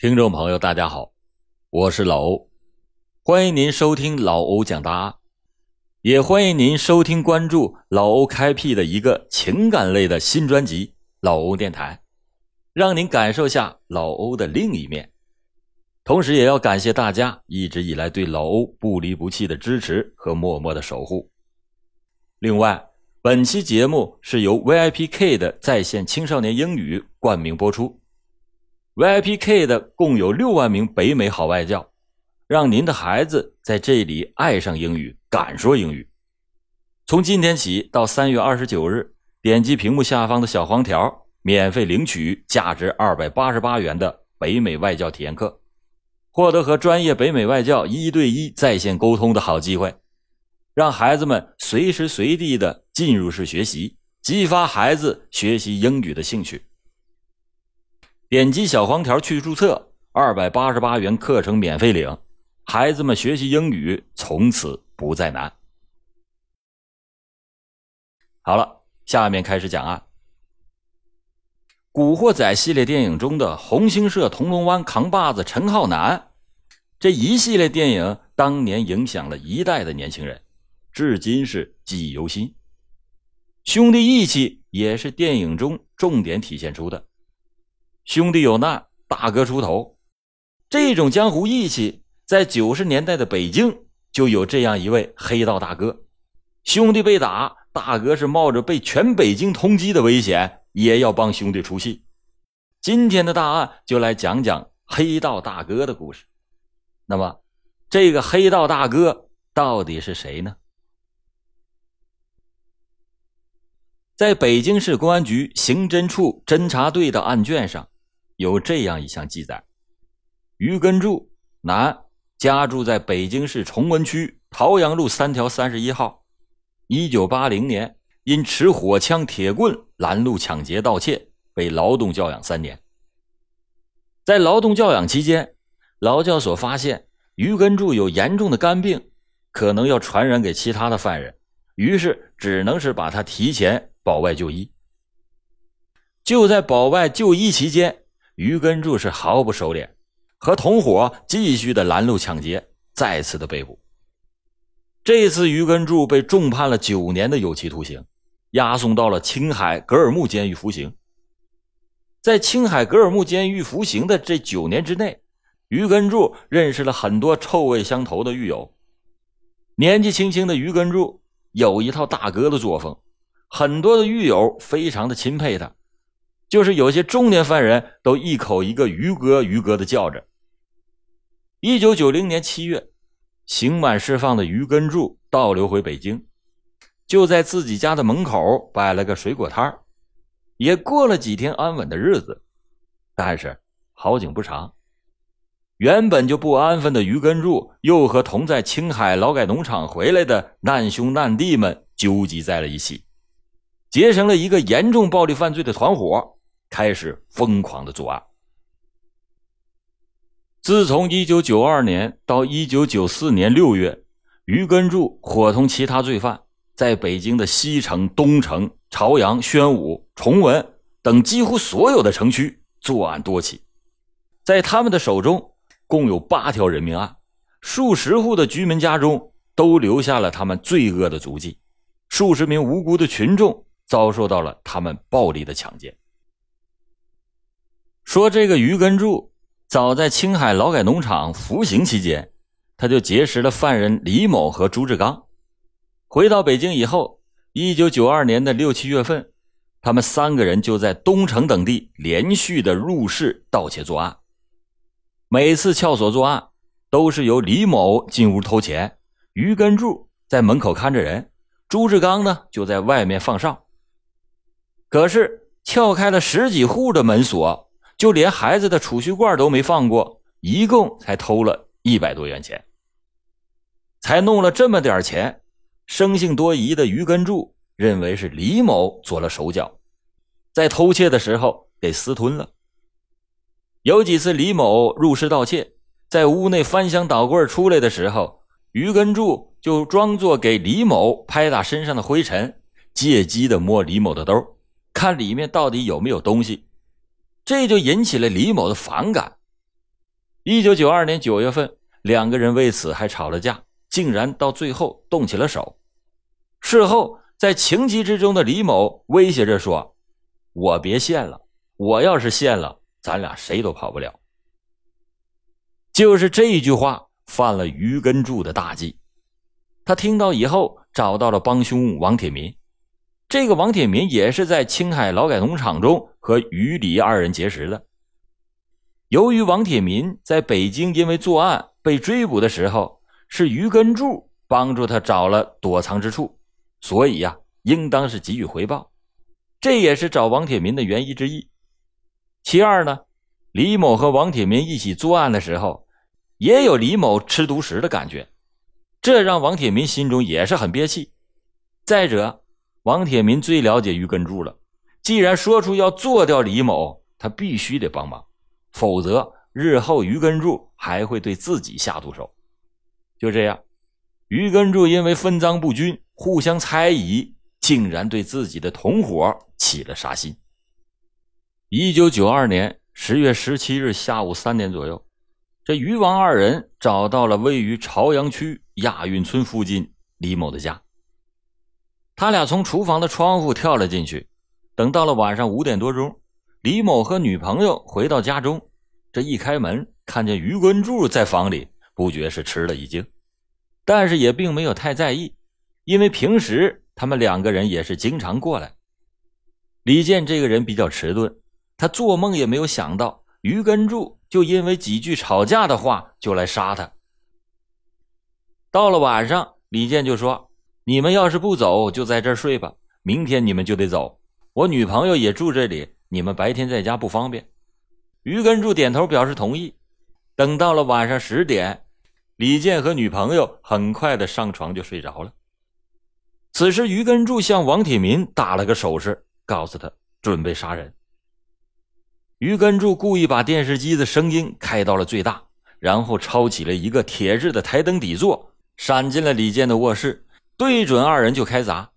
听众朋友，大家好，我是老欧，欢迎您收听老欧讲答，也欢迎您收听关注老欧开辟的一个情感类的新专辑《老欧电台》，让您感受下老欧的另一面。同时，也要感谢大家一直以来对老欧不离不弃的支持和默默的守护。另外，本期节目是由 VIPK 的在线青少年英语冠名播出。VIPK 的共有六万名北美好外教，让您的孩子在这里爱上英语，敢说英语。从今天起到三月二十九日，点击屏幕下方的小黄条，免费领取价值二百八十八元的北美外教体验课，获得和专业北美外教一对一在线沟通的好机会，让孩子们随时随地的进入式学习，激发孩子学习英语的兴趣。点击小黄条去注册，二百八十八元课程免费领，孩子们学习英语从此不再难。好了，下面开始讲啊。《古惑仔》系列电影中的红星社铜锣湾扛把子陈浩南，这一系列电影当年影响了一代的年轻人，至今是记忆犹新。兄弟义气也是电影中重点体现出的。兄弟有难，大哥出头，这种江湖义气，在九十年代的北京就有这样一位黑道大哥。兄弟被打，大哥是冒着被全北京通缉的危险，也要帮兄弟出气。今天的大案就来讲讲黑道大哥的故事。那么，这个黑道大哥到底是谁呢？在北京市公安局刑侦处侦查队的案卷上。有这样一项记载：于根柱，男，家住在北京市崇文区桃阳路三条三十一号。一九八零年，因持火枪、铁棍拦路抢劫、盗窃，被劳动教养三年。在劳动教养期间，劳教所发现于根柱有严重的肝病，可能要传染给其他的犯人，于是只能是把他提前保外就医。就在保外就医期间。于根柱是毫不收敛，和同伙继续的拦路抢劫，再次的被捕。这次于根柱被重判了九年的有期徒刑，押送到了青海格尔木监狱服刑。在青海格尔木监狱服刑的这九年之内，于根柱认识了很多臭味相投的狱友。年纪轻轻的于根柱有一套大哥的作风，很多的狱友非常的钦佩他。就是有些中年犯人都一口一个“于哥”“于哥”的叫着。一九九零年七月，刑满释放的于根柱倒流回北京，就在自己家的门口摆了个水果摊也过了几天安稳的日子。但是好景不长，原本就不安分的于根柱又和同在青海劳改农场回来的难兄难弟们纠集在了一起，结成了一个严重暴力犯罪的团伙。开始疯狂的作案。自从一九九二年到一九九四年六月，于根柱伙同其他罪犯，在北京的西城、东城、朝阳、宣武、崇文等几乎所有的城区作案多起。在他们的手中，共有八条人命案，数十户的居民家中都留下了他们罪恶的足迹，数十名无辜的群众遭受到了他们暴力的强奸。说这个于根柱，早在青海劳改农场服刑期间，他就结识了犯人李某和朱志刚。回到北京以后，一九九二年的六七月份，他们三个人就在东城等地连续的入室盗窃作案。每次撬锁作案，都是由李某进屋偷钱，于根柱在门口看着人，朱志刚呢就在外面放哨。可是撬开了十几户的门锁。就连孩子的储蓄罐都没放过，一共才偷了一百多元钱，才弄了这么点钱。生性多疑的于根柱认为是李某做了手脚，在偷窃的时候给私吞了。有几次李某入室盗窃，在屋内翻箱倒柜出来的时候，于根柱就装作给李某拍打身上的灰尘，借机的摸李某的兜，看里面到底有没有东西。这就引起了李某的反感，一九九二年九月份，两个人为此还吵了架，竟然到最后动起了手。事后，在情急之中的李某威胁着说：“我别现了，我要是现了，咱俩谁都跑不了。”就是这一句话，犯了于根柱的大忌。他听到以后，找到了帮凶王铁民。这个王铁民也是在青海劳改农场中和于李二人结识的。由于王铁民在北京因为作案被追捕的时候，是于根柱帮助他找了躲藏之处。所以呀，应当是给予回报，这也是找王铁民的原因之一。其二呢，李某和王铁民一起作案的时候，也有李某吃独食的感觉，这让王铁民心中也是很憋气。再者，王铁民最了解于根柱了，既然说出要做掉李某，他必须得帮忙，否则日后于根柱还会对自己下毒手。就这样，于根柱因为分赃不均。互相猜疑，竟然对自己的同伙起了杀心。一九九二年十月十七日下午三点左右，这于王二人找到了位于朝阳区亚运村附近李某的家。他俩从厨房的窗户跳了进去。等到了晚上五点多钟，李某和女朋友回到家中，这一开门看见于根柱在房里，不觉是吃了一惊，但是也并没有太在意。因为平时他们两个人也是经常过来。李健这个人比较迟钝，他做梦也没有想到于根柱就因为几句吵架的话就来杀他。到了晚上，李健就说：“你们要是不走，就在这儿睡吧。明天你们就得走。我女朋友也住这里，你们白天在家不方便。”于根柱点头表示同意。等到了晚上十点，李健和女朋友很快的上床就睡着了。此时，于根柱向王铁民打了个手势，告诉他准备杀人。于根柱故意把电视机的声音开到了最大，然后抄起了一个铁质的台灯底座，闪进了李健的卧室，对准二人就开砸。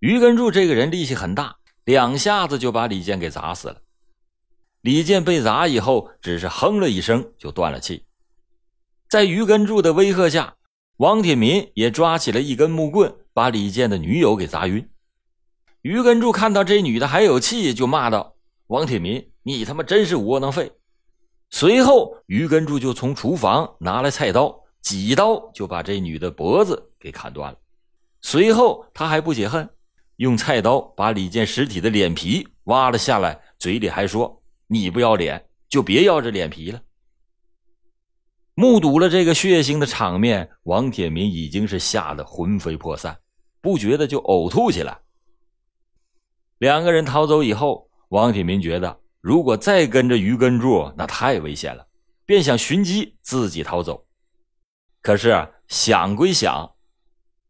于根柱这个人力气很大，两下子就把李健给砸死了。李健被砸以后，只是哼了一声就断了气。在于根柱的威吓下，王铁民也抓起了一根木棍。把李健的女友给砸晕，于根柱看到这女的还有气，就骂道：“王铁民，你他妈真是窝囊废！”随后，于根柱就从厨房拿来菜刀，几刀就把这女的脖子给砍断了。随后，他还不解恨，用菜刀把李健尸体的脸皮挖了下来，嘴里还说：“你不要脸，就别要这脸皮了。”目睹了这个血腥的场面，王铁民已经是吓得魂飞魄散。不觉得就呕吐起来。两个人逃走以后，王铁民觉得如果再跟着于根柱，那太危险了，便想寻机自己逃走。可是想归想，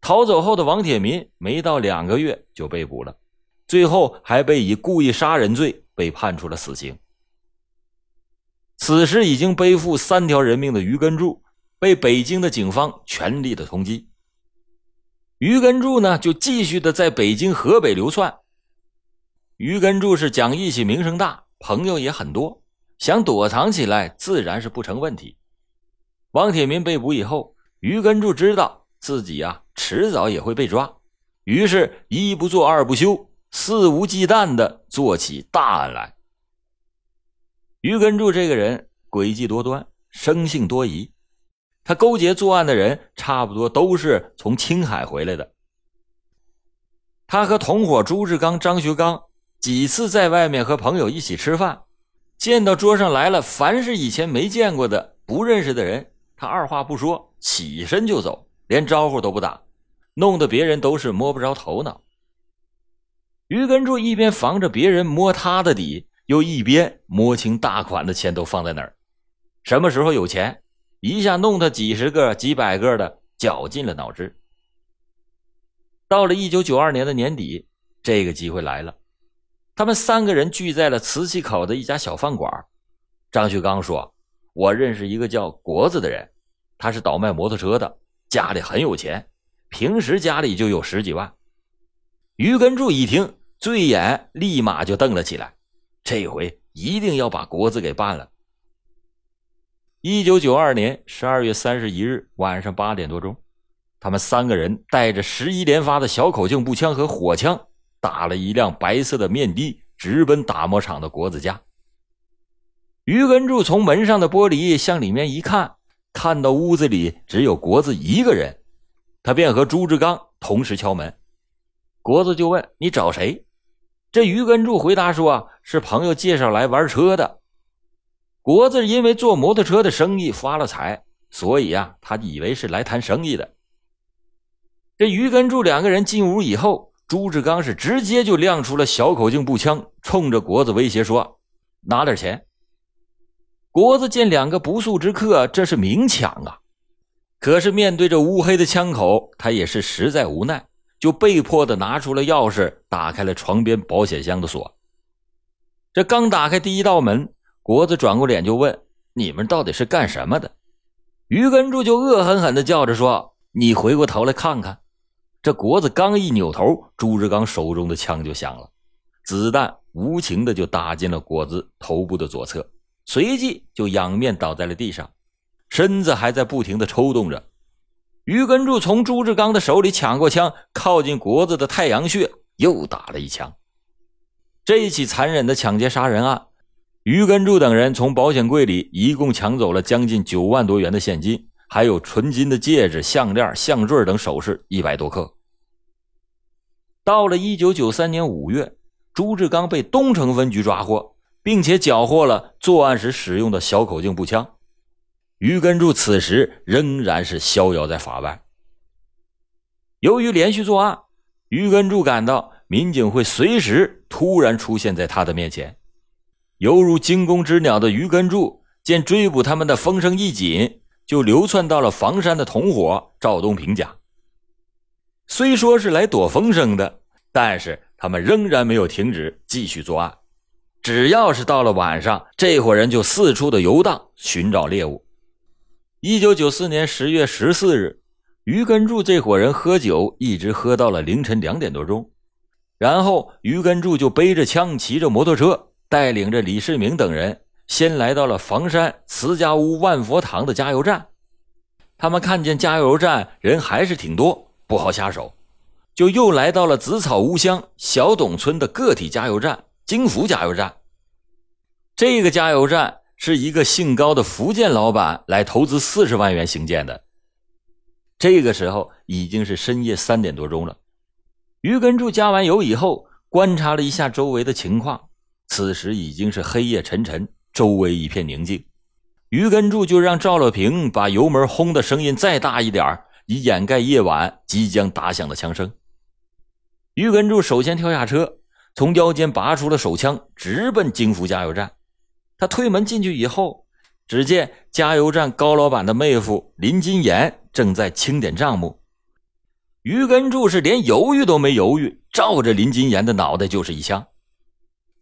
逃走后的王铁民没到两个月就被捕了，最后还被以故意杀人罪被判处了死刑。此时已经背负三条人命的于根柱，被北京的警方全力的通缉。于根柱呢，就继续的在北京、河北流窜。于根柱是讲义气、名声大，朋友也很多，想躲藏起来自然是不成问题。王铁民被捕以后，于根柱知道自己呀迟早也会被抓，于是一不做二不休，肆无忌惮的做起大案来。于根柱这个人诡计多端，生性多疑。他勾结作案的人，差不多都是从青海回来的。他和同伙朱志刚、张学刚几次在外面和朋友一起吃饭，见到桌上来了，凡是以前没见过的、不认识的人，他二话不说，起身就走，连招呼都不打，弄得别人都是摸不着头脑。于根柱一边防着别人摸他的底，又一边摸清大款的钱都放在哪儿，什么时候有钱。一下弄他几十个、几百个的，绞尽了脑汁。到了一九九二年的年底，这个机会来了，他们三个人聚在了磁器口的一家小饭馆。张旭刚说：“我认识一个叫国子的人，他是倒卖摩托车的，家里很有钱，平时家里就有十几万。”于根柱一听，醉眼立马就瞪了起来，这回一定要把国子给办了。一九九二年十二月三十一日晚上八点多钟，他们三个人带着十一连发的小口径步枪和火枪，打了一辆白色的面的，直奔打磨厂的国子家。于根柱从门上的玻璃向里面一看，看到屋子里只有国子一个人，他便和朱志刚同时敲门。国子就问：“你找谁？”这于根柱回答说：“是朋友介绍来玩车的。”国子因为做摩托车的生意发了财，所以啊，他以为是来谈生意的。这于根柱两个人进屋以后，朱志刚是直接就亮出了小口径步枪，冲着国子威胁说：“拿点钱。”国子见两个不速之客，这是明抢啊！可是面对着乌黑的枪口，他也是实在无奈，就被迫的拿出了钥匙，打开了床边保险箱的锁。这刚打开第一道门。国子转过脸就问：“你们到底是干什么的？”于根柱就恶狠狠地叫着说：“你回过头来看看！”这国子刚一扭头，朱志刚手中的枪就响了，子弹无情的就打进了国子头部的左侧，随即就仰面倒在了地上，身子还在不停的抽动着。于根柱从朱志刚的手里抢过枪，靠近国子的太阳穴，又打了一枪。这一起残忍的抢劫杀人案。于根柱等人从保险柜里一共抢走了将近九万多元的现金，还有纯金的戒指、项链、项坠等首饰一百多克。到了一九九三年五月，朱志刚被东城分局抓获，并且缴获了作案时使用的小口径步枪。于根柱此时仍然是逍遥在法外。由于连续作案，于根柱感到民警会随时突然出现在他的面前。犹如惊弓之鸟的于根柱见追捕他们的风声一紧，就流窜到了房山的同伙赵东平家。虽说是来躲风声的，但是他们仍然没有停止继续作案。只要是到了晚上，这伙人就四处的游荡寻找猎物。一九九四年十月十四日，于根柱这伙人喝酒，一直喝到了凌晨两点多钟，然后于根柱就背着枪，骑着摩托车。带领着李世民等人，先来到了房山慈家屋万佛堂的加油站。他们看见加油站人还是挺多，不好下手，就又来到了紫草屋乡小董村的个体加油站——金福加油站。这个加油站是一个姓高的福建老板来投资四十万元兴建的。这个时候已经是深夜三点多钟了。于根柱加完油以后，观察了一下周围的情况。此时已经是黑夜沉沉，周围一片宁静。于根柱就让赵乐平把油门轰的声音再大一点以掩盖夜晚即将打响的枪声。于根柱首先跳下车，从腰间拔出了手枪，直奔金福加油站。他推门进去以后，只见加油站高老板的妹夫林金岩正在清点账目。于根柱是连犹豫都没犹豫，照着林金岩的脑袋就是一枪。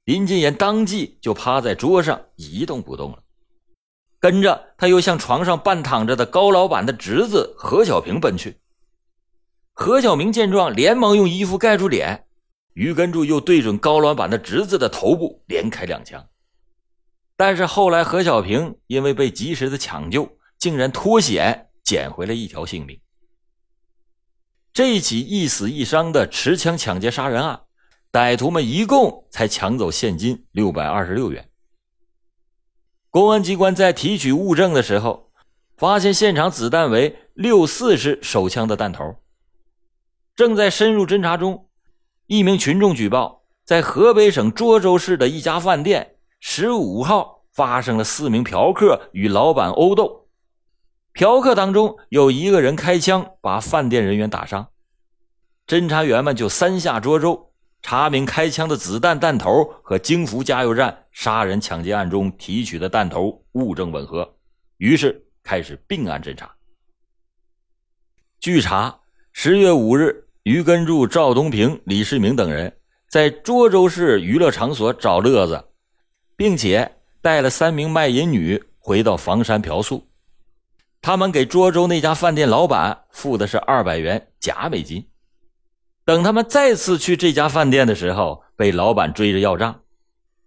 林金岩当即就趴在桌上一动不动了，跟着他又向床上半躺着的高老板的侄子何小平奔去。何小明见状，连忙用衣服盖住脸。于根柱又对准高老板的侄子的头部连开两枪，但是后来何小平因为被及时的抢救，竟然脱险捡回了一条性命。这起一死一伤的持枪抢劫杀人案。歹徒们一共才抢走现金六百二十六元。公安机关在提取物证的时候，发现现场子弹为六四式手枪的弹头。正在深入侦查中，一名群众举报，在河北省涿州市的一家饭店十五号发生了四名嫖客与老板殴斗，嫖客当中有一个人开枪把饭店人员打伤，侦查员们就三下涿州。查明开枪的子弹弹头和京福加油站杀人抢劫案中提取的弹头物证吻合，于是开始并案侦查。据查，十月五日，于根柱、赵东平、李世民等人在涿州市娱乐场所找乐子，并且带了三名卖淫女回到房山嫖宿。他们给涿州那家饭店老板付的是二百元假美金。等他们再次去这家饭店的时候，被老板追着要账，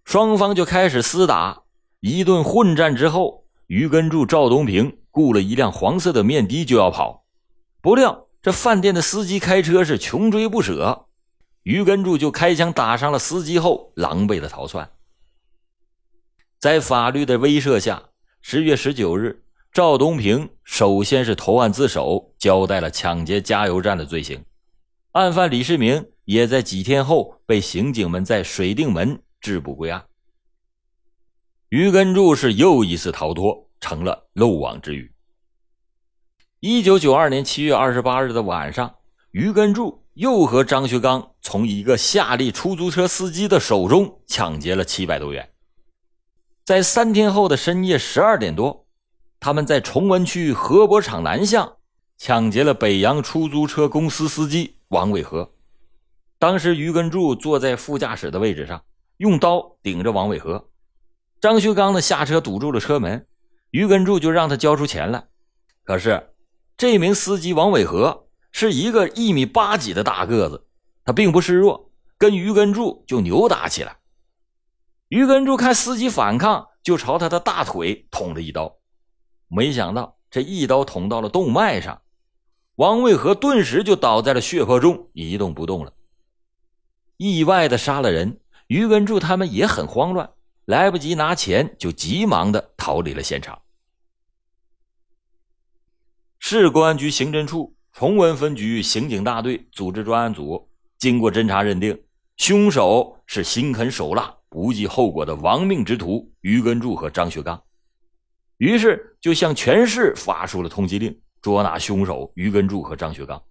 双方就开始厮打。一顿混战之后，于根柱、赵东平雇了一辆黄色的面的就要跑，不料这饭店的司机开车是穷追不舍，于根柱就开枪打伤了司机后，狼狈的逃窜。在法律的威慑下，十月十九日，赵东平首先是投案自首，交代了抢劫加油站的罪行。案犯李世民也在几天后被刑警们在水定门制捕归案。于根柱是又一次逃脱，成了漏网之鱼。一九九二年七月二十八日的晚上，于根柱又和张学刚从一个夏利出租车司机的手中抢劫了七百多元。在三天后的深夜十二点多，他们在崇文区河泊场南巷抢劫了北洋出租车公司司机王伟和。当时，于根柱坐在副驾驶的位置上，用刀顶着王伟和。张学刚呢下车堵住了车门，于根柱就让他交出钱来。可是，这名司机王伟和是一个一米八几的大个子，他并不示弱，跟于根柱就扭打起来。于根柱看司机反抗，就朝他的大腿捅了一刀，没想到这一刀捅到了动脉上，王卫和顿时就倒在了血泊中，一动不动了。意外的杀了人，于根柱他们也很慌乱。来不及拿钱，就急忙的逃离了现场。市公安局刑侦处崇文分局刑警大队组织专案组，经过侦查认定，凶手是心狠手辣、不计后果的亡命之徒于根柱和张学刚，于是就向全市发出了通缉令，捉拿凶手于根柱和张学刚。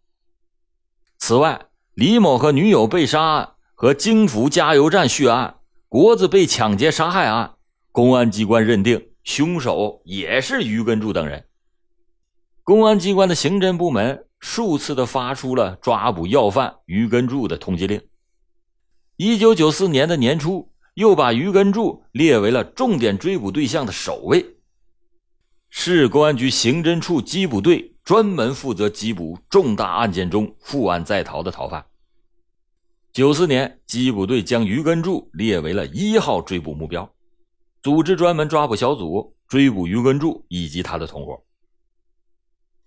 此外，李某和女友被杀案和京福加油站血案。国子被抢劫杀害案，公安机关认定凶手也是于根柱等人。公安机关的刑侦部门数次的发出了抓捕要犯于根柱的通缉令。一九九四年的年初，又把于根柱列为了重点追捕对象的首位。市公安局刑侦处缉捕队专门负责缉捕重大案件中负案在逃的逃犯。九四年，缉捕队将于根柱列为了一号追捕目标，组织专门抓捕小组追捕于根柱以及他的同伙。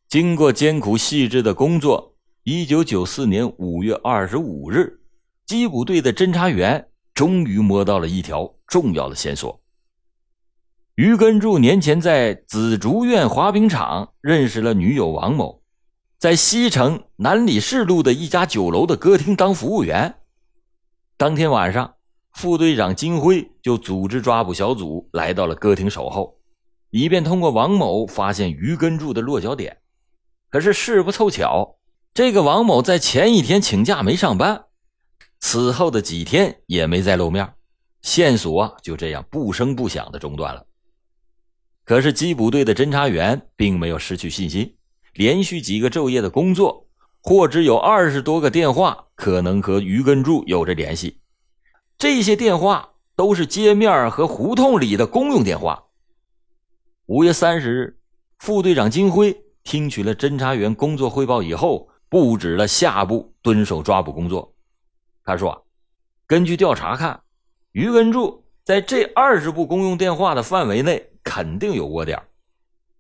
经过艰苦细致的工作，一九九四年五月二十五日，缉捕队的侦查员终于摸到了一条重要的线索：于根柱年前在紫竹院滑冰场认识了女友王某，在西城南礼士路的一家酒楼的歌厅当服务员。当天晚上，副队长金辉就组织抓捕小组来到了歌厅守候，以便通过王某发现于根柱的落脚点。可是事不凑巧，这个王某在前一天请假没上班，此后的几天也没再露面，线索啊就这样不声不响的中断了。可是缉捕队的侦查员并没有失去信心，连续几个昼夜的工作。获知有二十多个电话可能和于根柱有着联系，这些电话都是街面和胡同里的公用电话。五月三十日，副队长金辉听取了侦查员工作汇报以后，布置了下步蹲守抓捕工作。他说：“根据调查看，于根柱在这二十部公用电话的范围内肯定有窝点。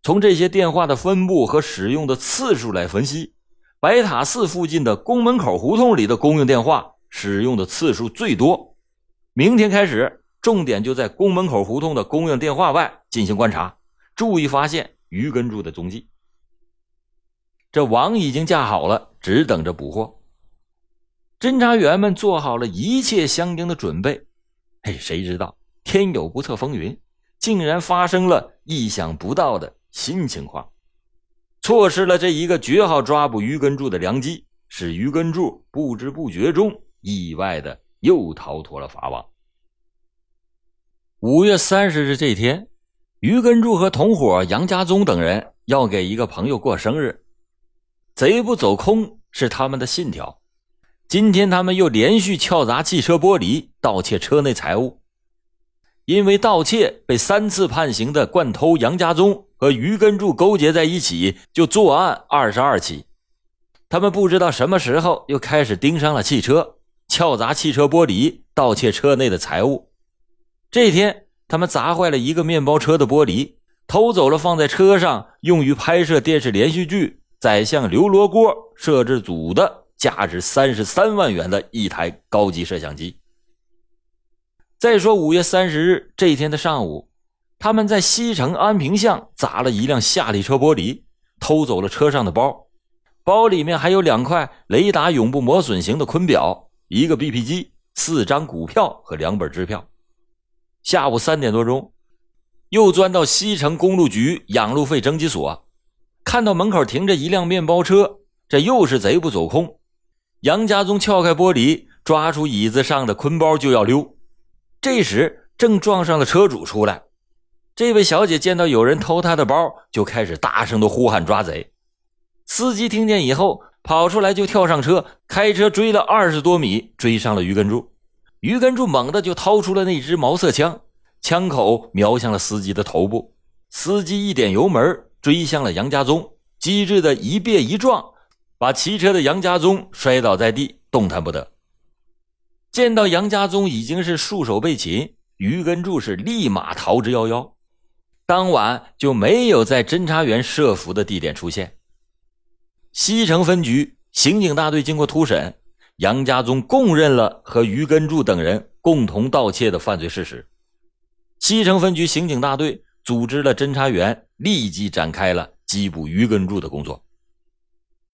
从这些电话的分布和使用的次数来分析。”白塔寺附近的宫门口胡同里的公用电话使用的次数最多。明天开始，重点就在宫门口胡同的公用电话外进行观察，注意发现于根柱的踪迹。这网已经架好了，只等着捕获。侦查员们做好了一切相应的准备。嘿，谁知道天有不测风云，竟然发生了意想不到的新情况。错失了这一个绝好抓捕于根柱的良机，使于根柱不知不觉中意外的又逃脱了法网。五月三十日这天，于根柱和同伙杨家宗等人要给一个朋友过生日，贼不走空是他们的信条。今天他们又连续撬砸汽车玻璃，盗窃车内财物。因为盗窃被三次判刑的惯偷杨家宗和于根柱勾结在一起，就作案二十二起。他们不知道什么时候又开始盯上了汽车，撬砸汽车玻璃，盗窃车内的财物。这天，他们砸坏了一个面包车的玻璃，偷走了放在车上用于拍摄电视连续剧《宰相刘罗锅》摄制组的价值三十三万元的一台高级摄像机。再说五月三十日这一天的上午，他们在西城安平巷砸了一辆夏利车玻璃，偷走了车上的包，包里面还有两块雷达永不磨损型的坤表、一个 BP 机、四张股票和两本支票。下午三点多钟。又钻到西城公路局养路费征集所，看到门口停着一辆面包车，这又是贼不走空。杨家宗撬开玻璃，抓出椅子上的坤包就要溜，这时正撞上了车主出来。这位小姐见到有人偷她的包，就开始大声的呼喊抓贼。司机听见以后跑出来就跳上车，开车追了二十多米，追上了于根柱。于根柱猛地就掏出了那支毛瑟枪。枪口瞄向了司机的头部，司机一点油门，追向了杨家宗，机智的一别一撞，把骑车的杨家宗摔倒在地，动弹不得。见到杨家宗已经是束手被擒，于根柱是立马逃之夭夭，当晚就没有在侦查员设伏的地点出现。西城分局刑警大队经过突审，杨家宗供认了和于根柱等人共同盗窃的犯罪事实。西城分局刑警大队组织了侦查员，立即展开了缉捕于根柱的工作。